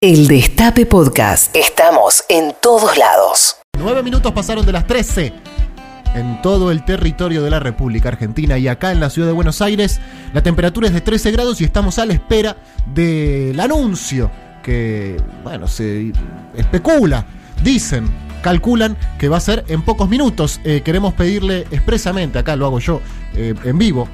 El Destape Podcast. Estamos en todos lados. Nueve minutos pasaron de las 13 en todo el territorio de la República Argentina y acá en la ciudad de Buenos Aires la temperatura es de 13 grados y estamos a la espera del anuncio que, bueno, se especula, dicen, calculan que va a ser en pocos minutos. Eh, queremos pedirle expresamente, acá lo hago yo eh, en vivo,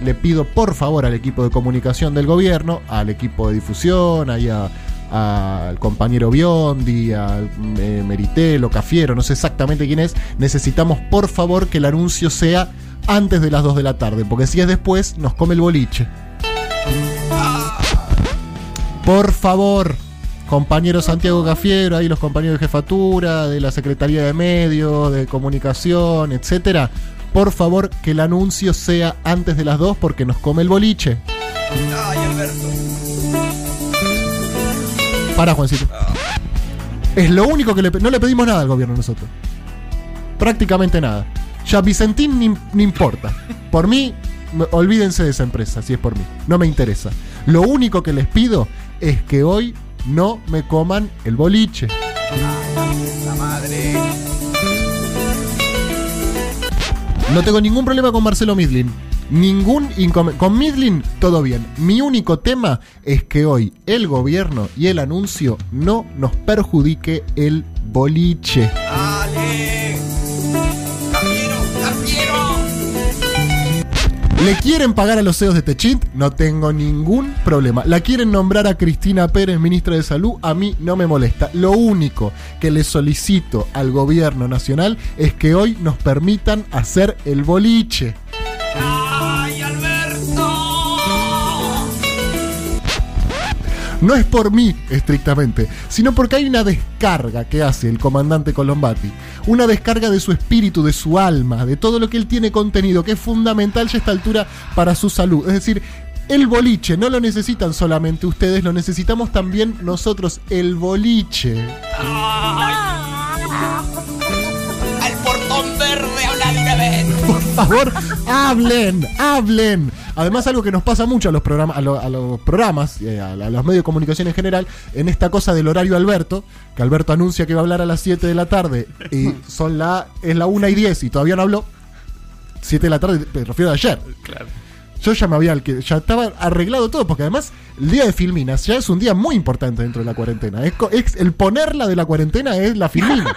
le pido por favor al equipo de comunicación del gobierno, al equipo de difusión, ahí a al compañero Biondi, al eh, Meritelo, Cafiero, no sé exactamente quién es, necesitamos por favor que el anuncio sea antes de las 2 de la tarde, porque si es después nos come el boliche. Por favor, compañero Santiago Cafiero, ahí los compañeros de jefatura, de la Secretaría de Medios, de Comunicación, etcétera. Por favor, que el anuncio sea antes de las 2 porque nos come el boliche. Ay, Alberto. Para, Juancito. Es lo único que le No le pedimos nada al gobierno nosotros. Prácticamente nada. Ya Vicentín ni, importa. Por mí, olvídense de esa empresa, si es por mí. No me interesa. Lo único que les pido es que hoy no me coman el boliche. No tengo ningún problema con Marcelo Midlin. Ningún inconveniente. Con Midlin todo bien. Mi único tema es que hoy el gobierno y el anuncio no nos perjudique el boliche. ¿Le quieren pagar a los CEOs de Techint? No tengo ningún problema. ¿La quieren nombrar a Cristina Pérez, ministra de Salud? A mí no me molesta. Lo único que le solicito al gobierno nacional es que hoy nos permitan hacer el boliche. No es por mí, estrictamente, sino porque hay una descarga que hace el comandante Colombati. Una descarga de su espíritu, de su alma, de todo lo que él tiene contenido, que es fundamental ya a esta altura para su salud. Es decir, el boliche no lo necesitan solamente ustedes, lo necesitamos también nosotros, el boliche. Favor, hablen, hablen. Además, algo que nos pasa mucho a los programas, a, los programas, eh, a, los medios de comunicación en general, en esta cosa del horario Alberto, que Alberto anuncia que va a hablar a las 7 de la tarde y son la, es la 1 y 10 y todavía no habló. 7 de la tarde, me refiero a ayer. Claro. Yo ya me había ya estaba arreglado todo, porque además el día de Filminas ya es un día muy importante dentro de la cuarentena. Es, el ponerla de la cuarentena es la Filmina.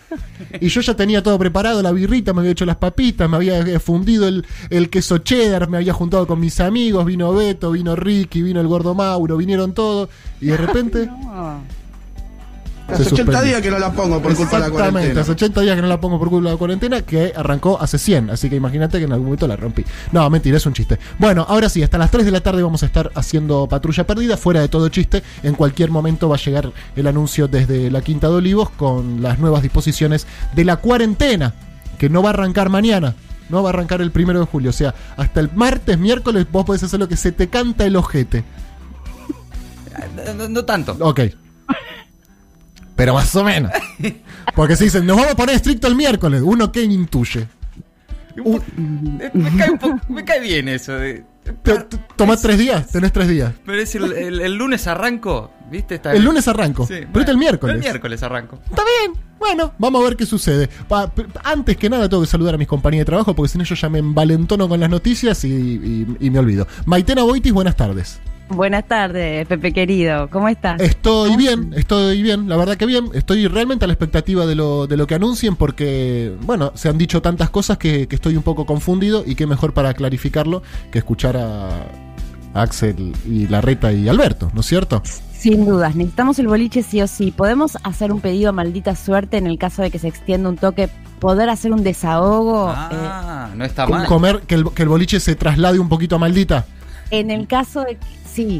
y yo ya tenía todo preparado, la birrita, me había hecho las papitas, me había eh, fundido el, el queso cheddar, me había juntado con mis amigos, vino Beto, vino Ricky, vino el gordo Mauro, vinieron todos, y de repente... Hace 80 días que no la pongo por culpa de la cuarentena. Exactamente, hace 80 días que no la pongo por culpa de la cuarentena, que arrancó hace 100. Así que imagínate que en algún momento la rompí. No, mentira, es un chiste. Bueno, ahora sí, hasta las 3 de la tarde vamos a estar haciendo patrulla perdida. Fuera de todo chiste, en cualquier momento va a llegar el anuncio desde la Quinta de Olivos con las nuevas disposiciones de la cuarentena, que no va a arrancar mañana. No va a arrancar el primero de julio. O sea, hasta el martes, miércoles, vos podés hacer lo que se te canta el ojete. no tanto. Ok. Pero más o menos. Porque se dicen, nos vamos a poner estricto el miércoles. Uno que intuye. me, cae bien eso. De, Tomás tres días, tenés tres días. Pero es el, lunes arranco, ¿viste? el lunes arranco. pero es el miércoles. El miércoles arranco. Está bien. Bueno, vamos a ver qué sucede. antes que nada, tengo que saludar a mis compañías de trabajo porque si no, yo ya me envalentono con las noticias y, y me olvido. Maitena Boitis, buenas tardes. Buenas tardes, Pepe querido. ¿Cómo estás? Estoy bien, estoy bien, la verdad que bien. Estoy realmente a la expectativa de lo, de lo que anuncien porque, bueno, se han dicho tantas cosas que, estoy un poco confundido y qué mejor para clarificarlo que escuchar a Axel y Larreta y Alberto, ¿no es cierto? Sin dudas, necesitamos el boliche sí o sí. ¿Podemos hacer un pedido a maldita suerte en el caso de que se extienda un toque? ¿Poder hacer un desahogo? Ah, no está mal. Comer, que el, que el boliche se traslade un poquito a maldita. En el caso de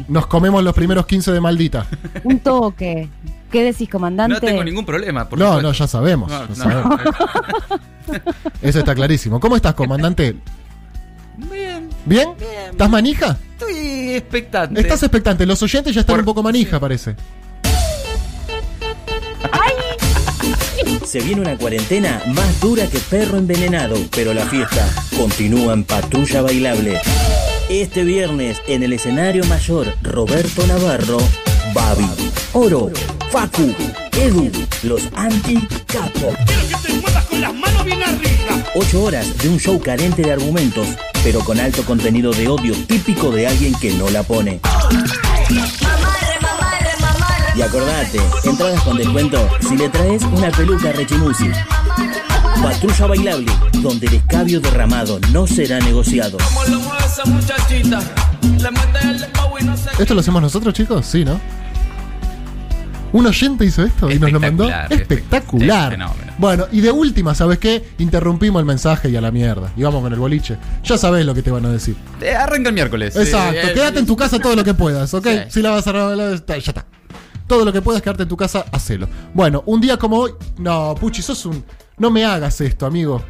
nos comemos los primeros 15 de maldita. Un toque. ¿Qué decís, comandante? No tengo ningún problema. no, no, ya sabemos. Eso está clarísimo. ¿Cómo estás, comandante? Bien. ¿Bien? ¿Estás manija? Estoy expectante. Estás expectante. Los oyentes ya están un poco manija, parece. Se viene una cuarentena más dura que perro envenenado, pero la fiesta continúa en patrulla bailable. Este viernes en el escenario mayor Roberto Navarro, Babi, Oro, Facu, Edu, los anti-capo. Quiero que te muevas con las manos bien arriba. Ocho horas de un show carente de argumentos, pero con alto contenido de odio típico de alguien que no la pone. Y acordate, entradas con descuento si le traes una peluca rechimusi. Patrulla bailable, donde el escabio derramado no será negociado. ¿Esto lo hacemos nosotros, chicos? Sí, ¿no? Un oyente hizo esto y nos lo mandó. Espectacular. Bueno, y de última, ¿sabes qué? Interrumpimos el mensaje y a la mierda. Y vamos con el boliche. Ya sabés lo que te van a decir. Eh, arranca el miércoles. Exacto. Eh, Quédate en tu casa todo lo que puedas, ¿ok? Sí. Si la vas a ya está. Todo lo que puedas quedarte en tu casa, hacelo. Bueno, un día como hoy. No, Puchi, sos un. No me hagas esto, amigo.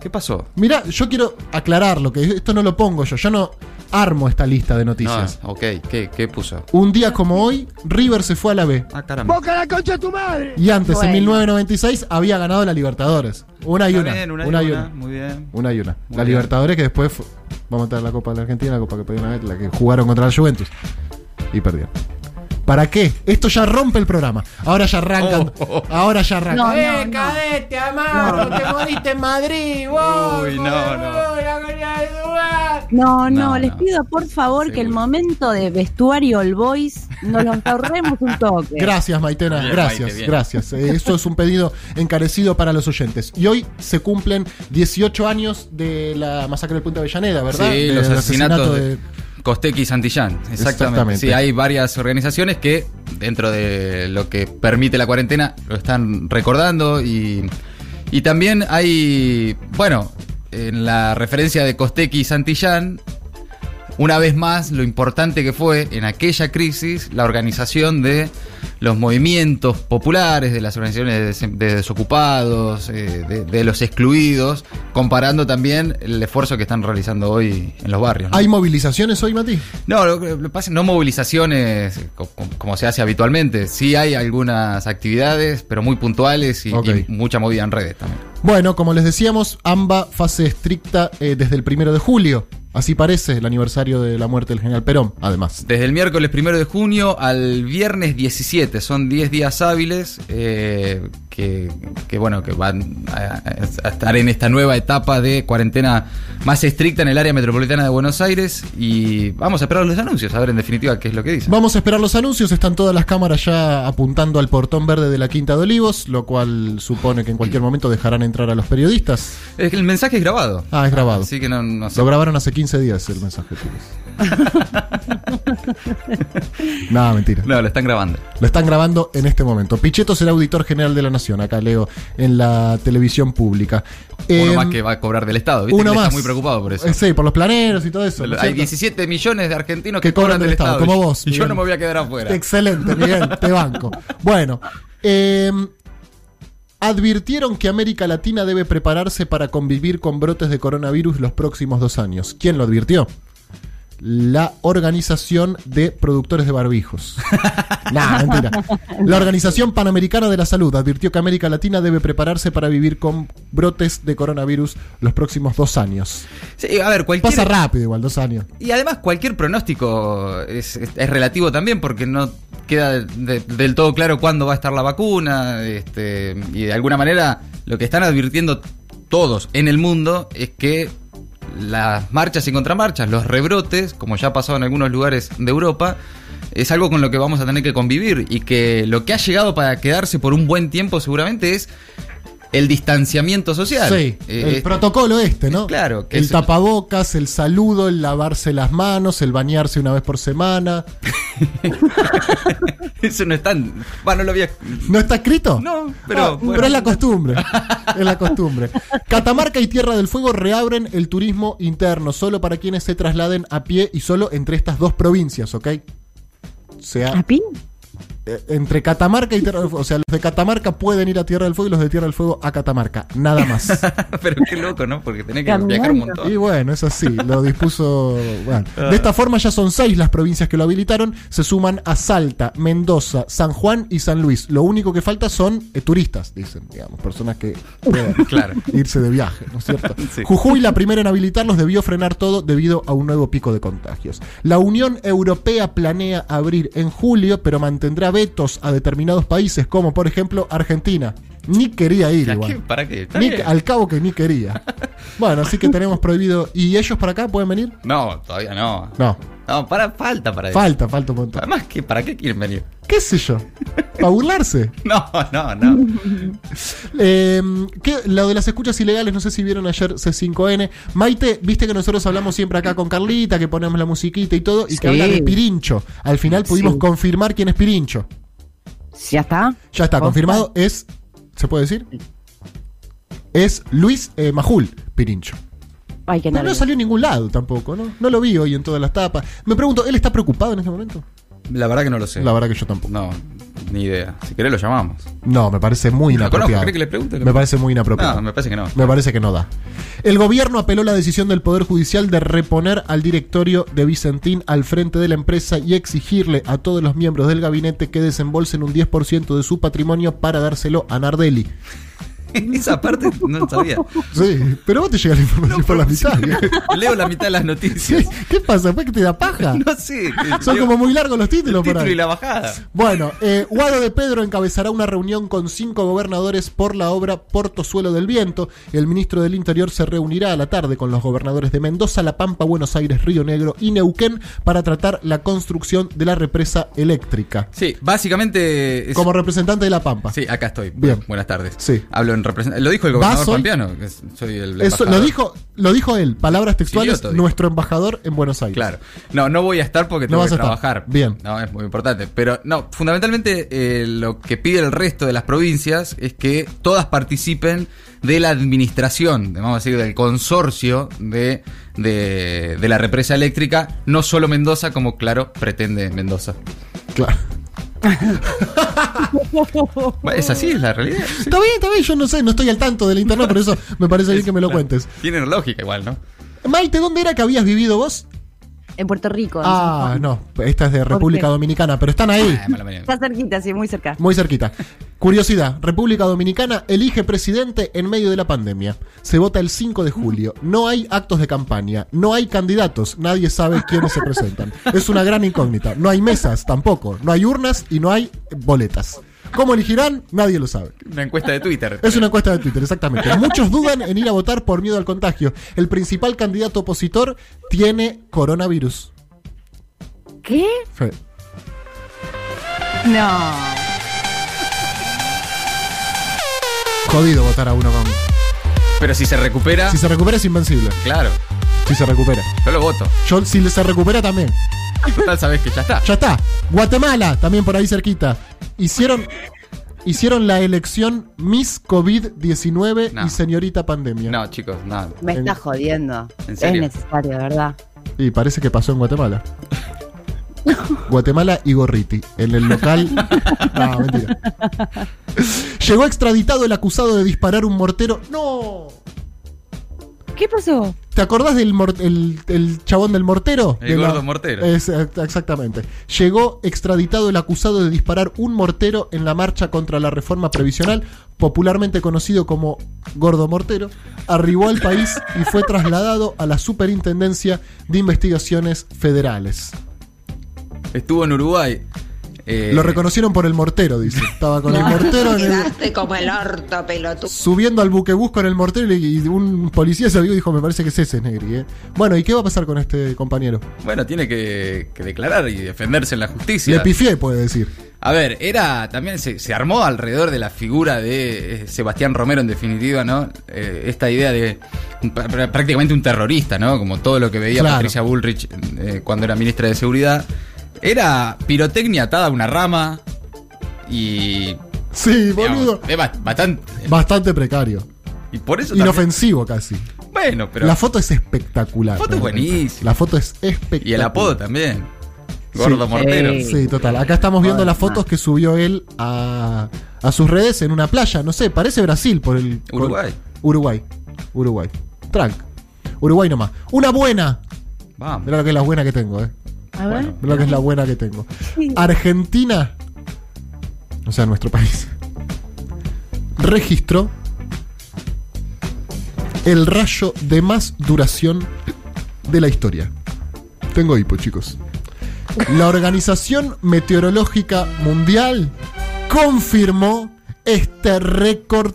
¿Qué pasó? Mira, yo quiero aclararlo, que esto no lo pongo yo. Yo no armo esta lista de noticias. No, ok, ¿qué, qué puso? Un día como hoy, River se fue a la B. Ah, caramba. ¡Boca la concha de tu madre! Y antes, en Bueno. 1996, había ganado la Libertadores. Una y una. bien, una, una y una. una. Muy bien. Una y una. Muy la bien. Libertadores que después fu- vamos a tener la Copa de la Argentina, la Copa que perdió una vez, la que jugaron contra la Juventus. Y perdieron. ¿Para qué? Esto ya rompe el programa. Ahora ya arrancan. Oh, oh. Ahora ya arrancan. No, no, ¡Eh, no. cadete, amaro! ¡Te moriste en Madrid! Uy, no, no. No, no, No, les no. pido por favor que el momento de vestuario All Boys nos lo ahorremos un toque. Gracias, Maitena. Bien, gracias, Maite, gracias. Eh, Esto es un pedido encarecido para los oyentes. Y hoy se cumplen 18 años de la masacre del Punta Avellaneda, ¿verdad? Sí, De- los asesinatos asesinato de Costequi y Santillán. Exactamente. Exactamente. Sí, hay varias organizaciones que, dentro de lo que permite la cuarentena, lo están recordando. Y, y también hay, bueno, en la referencia de Costequi y Santillán, una vez más lo importante que fue en aquella crisis la organización de los movimientos populares, de las organizaciones de, des- de desocupados, eh, de, de los excluidos, comparando también el esfuerzo que están realizando hoy en los barrios. ¿no? ¿Hay movilizaciones hoy, Mati? No, lo que pasa no movilizaciones co- como se hace habitualmente. Sí hay algunas actividades, pero muy puntuales y mucha movida en redes también. Bueno, como les decíamos, AMBA fase estricta eh, desde el primero de julio. Así parece el aniversario de la muerte del general Perón, además. Desde el miércoles primero de junio al viernes 17, son 10 días hábiles eh, que, que, bueno, que van a, a estar en esta nueva etapa de cuarentena más estricta en el área metropolitana de Buenos Aires y vamos a esperar los anuncios, a ver en definitiva qué es lo que dicen. Vamos a esperar los anuncios, están todas las cámaras ya apuntando al portón verde de la Quinta de Olivos, lo cual supone que en cualquier momento dejarán entrar a los periodistas. Es que el mensaje es grabado. Ah, es grabado. Así que no, no sé. Lo grabaron hace 15 días el mensaje. no, mentira. No, lo están grabando. Lo están grabando en este momento. Pichetto será auditor general de la Nación, acá leo en la televisión pública. Uno Eh, más que va a cobrar del Estado. ¿viste? Uno más. Está muy preocupado por eso. Eh, sí, por los planeros y todo eso. ¿no es Hay cierto? 17 millones de argentinos que, Que cobran del Estado, como vos, Y yo no me voy a quedar afuera. Excelente, Miguel, te banco. Bueno, eh, advirtieron que América Latina debe prepararse para convivir con brotes de coronavirus los próximos dos años. ¿Quién lo advirtió? La Organización de Productores de Barbijos. nah, mentira. La Organización Panamericana de la Salud advirtió que América Latina debe prepararse para vivir con brotes de coronavirus los próximos dos años. Sí, a ver, cualquier. Pasa rápido igual, dos años. Y además cualquier pronóstico es, es- es relativo también porque no queda de- del todo claro cuándo va a estar la vacuna. Este, y de alguna manera lo que están advirtiendo todos en el mundo es que las marchas y contramarchas, los rebrotes, como ya ha pasado en algunos lugares de Europa, es algo con lo que vamos a tener que convivir y que lo que ha llegado para quedarse por un buen tiempo seguramente es el distanciamiento social. Sí, Eh, el protocolo este, ¿no? Claro, que el es- tapabocas, el saludo, el lavarse las manos, el bañarse una vez por semana. Eso no es tan. Bueno, no lo había. ¿No está escrito? No, pero. Ah, bueno. pero es la costumbre. es la costumbre. Catamarca y Tierra del Fuego reabren el turismo interno, solo para quienes se trasladen a pie y solo entre estas dos provincias, ¿ok? O sea, ¿A pin? Eh, entre Catamarca y Tierra del Fuego. O sea, los de Catamarca pueden ir a Tierra del Fuego y los de Tierra del Fuego a Catamarca. Nada más. Pero qué loco, ¿no? Porque tenés que Caminando. viajar un montón. Y bueno, es así, lo dispuso. bueno. De esta forma ya son seis las provincias que lo habilitaron. Se suman a Salta, Mendoza, San Juan y San Luis. Lo único que falta son eh, turistas, dicen, digamos, personas que puedan Claro. irse de viaje, ¿no es cierto? Sí. Jujuy, la primera en habilitarlos, debió frenar todo debido a un nuevo pico de contagios. La Unión Europea planea abrir en julio, pero mantendrá a determinados países, como por ejemplo Argentina. Ni quería ir ¿A igual. qué? ¿Para qué? Ni- al cabo que ni quería. Bueno, así que tenemos prohibido. ¿Y ellos para acá pueden venir? No, todavía no. No. No, para, falta para eso. Falta, falta un montón. Además, ¿qué, ¿para qué quieren venir? ¿Qué sé yo? ¿Para burlarse? No, no, no. Eh, ¿qué? Lo de las escuchas ilegales, no sé si vieron ayer C5N. Maite, viste que nosotros hablamos siempre acá con Carlita, que ponemos la musiquita y todo, y que habla de Pirincho. Al final pudimos Sí. confirmar quién es Pirincho. ¿Ya está? Ya está, confirmado. Es. ¿Se puede decir? Es Luis eh, Majul, Pirincho. Ay, qué No, salió en ningún lado tampoco, ¿no? No lo vi hoy en todas las tapas. Me pregunto, ¿él está preocupado en este momento? La verdad que no lo sé. La verdad que yo tampoco. No, ni idea. Si querés lo llamamos. No, me parece muy inapropiado. ¿Querés que le pregunte? Me parece muy inapropiado. No, me parece que no. Me parece que no da. El gobierno apeló la decisión del Poder Judicial de reponer al directorio de Vicentín al frente de la empresa y exigirle a todos los miembros del gabinete que desembolsen un 10% de su patrimonio para dárselo a Nardelli. Esa parte no sabía. Sí, pero vos te llega la información por la mitad. Leo la mitad de las noticias. ¿Qué pasa? ¿Fue que te da paja? No sé. Son leo como muy largos los títulos el título y la bajada. Bueno, eh, Guado de Pedro encabezará una reunión con cinco gobernadores por la obra Portozuelo del Viento. El ministro del Interior se reunirá a la tarde con los gobernadores de Mendoza, La Pampa, Buenos Aires, Río Negro y Neuquén para tratar la construcción de la represa eléctrica. Sí, básicamente. es- Como representante de La Pampa. Sí, acá estoy. Bien. Buenas tardes. Sí. Hablo en representación. Lo dijo el ¿Vas gobernador hoy? pampeano. que soy el Eso lo dijo, lo dijo él, palabras textuales, dijo. nuestro embajador en Buenos Aires. Claro. No, no voy a estar porque No tengo vas que a estar. trabajar. Bien. No, es muy importante. Pero no, fundamentalmente eh, lo que pide el resto de las provincias es que todas participen de la administración, vamos a decir, del consorcio de, de, de la represa eléctrica, no solo Mendoza, como claro pretende Mendoza. Claro. Es así, es la realidad. Sí. Está bien, está bien, yo no sé, no estoy al tanto del internet, por eso me parece bien que me lo cuentes. Tienen lógica igual, ¿no? Maite, ¿dónde era que habías vivido vos? En Puerto Rico. en Ah, no, esta es de República? Dominicana, pero están ahí, Ah. Está cerquita, sí, muy cerca. muy cerquita. Curiosidad, República Dominicana elige presidente en medio de la pandemia. Se vota el 5 de julio. No hay actos de campaña, no hay candidatos, nadie sabe quiénes se presentan. Es una gran incógnita. No hay mesas tampoco, no hay urnas y no hay boletas. ¿Cómo elegirán? Nadie lo sabe. Una encuesta de Twitter. Es una encuesta de Twitter, exactamente. Muchos dudan en ir a votar por miedo al contagio. El principal candidato opositor tiene coronavirus. ¿Qué? Fe- No. Jodido votar a uno con. Pero si se recupera, Si se recupera es invencible. claro, Si se recupera. yo lo voto. Yo, si se recupera también. Total, sabes que ya está. Ya está. Guatemala, también por ahí cerquita. Hicieron. Hicieron la elección Miss COVID-19 No. y señorita pandemia. No, chicos, no. Me En- está jodiendo. ¿En Es serio? necesario, de verdad. Y parece que pasó en Guatemala. Guatemala y Gorriti. En el local. No, mentira. Llegó extraditado el acusado de disparar un mortero. ¡No! ¿Qué pasó? ¿Te acordás del mor- el, el chabón del mortero? El De gordo mortero. Es, exactamente. Llegó extraditado el acusado de disparar un mortero en la marcha contra la reforma previsional, popularmente conocido como Gordo Mortero. Arribó al país y fue trasladado a la Superintendencia de Investigaciones Federales. Estuvo en Uruguay. Eh, Lo reconocieron por el mortero, dice. Estaba con el mortero en el- como el orto, pelotudo. subiendo al buquebús con el mortero y, y un policía se vio y dijo, me parece que es ese, Negri. ¿eh?". Bueno, ¿y qué va a pasar con este compañero? Bueno, tiene que, que declarar y defenderse en la justicia. Le pifié, puede decir. A ver, era también se, se armó alrededor de la figura de eh, Sebastián Romero, en definitiva, ¿no? Eh, esta idea de un- prácticamente un terrorista, ¿no? Como todo lo que veía Claro. Patricia Bullrich eh, cuando era ministra de Seguridad. Era pirotecnia atada a una rama y. Sí, digamos, boludo. es bastante. Bastante precario. Y por eso. también- Inofensivo casi. bueno, pero. la foto es espectacular. foto es buenísima. La foto es espectacular. y el apodo también. Gordo Sí. mortero. Sí. Sí, total. Acá estamos viendo las fotos que subió él a, a sus redes en una playa. No sé, parece Brasil por el. por- Uruguay. Uruguay. Uruguay. Trank. Uruguay nomás. Una buena. Vamos. Mirá lo que es la buena que tengo, eh. A ver. Bueno. Que es la buena que tengo. Argentina. O sea, nuestro país. Registró el rayo de más duración de la historia. Tengo hipo, chicos. La Organización Meteorológica Mundial confirmó este récord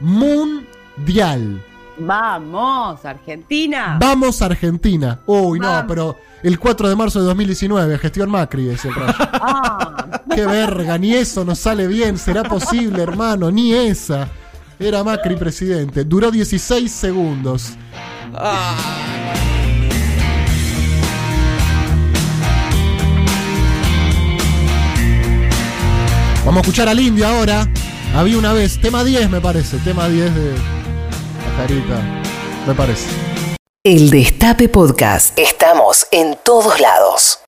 mundial. Vamos, Argentina. Vamos Argentina. Uy, no, pero el 4 de marzo de 2019, gestión Macri es el rayo. Ah, Qué verga, ni eso nos sale bien. ¿Será posible, hermano? Ni esa. Era Macri presidente. Duró 16 segundos. Vamos a escuchar al indio ahora. Había una vez, tema 10 me parece, tema 10 de carita, parece. El Destape Podcast. Estamos en todos lados.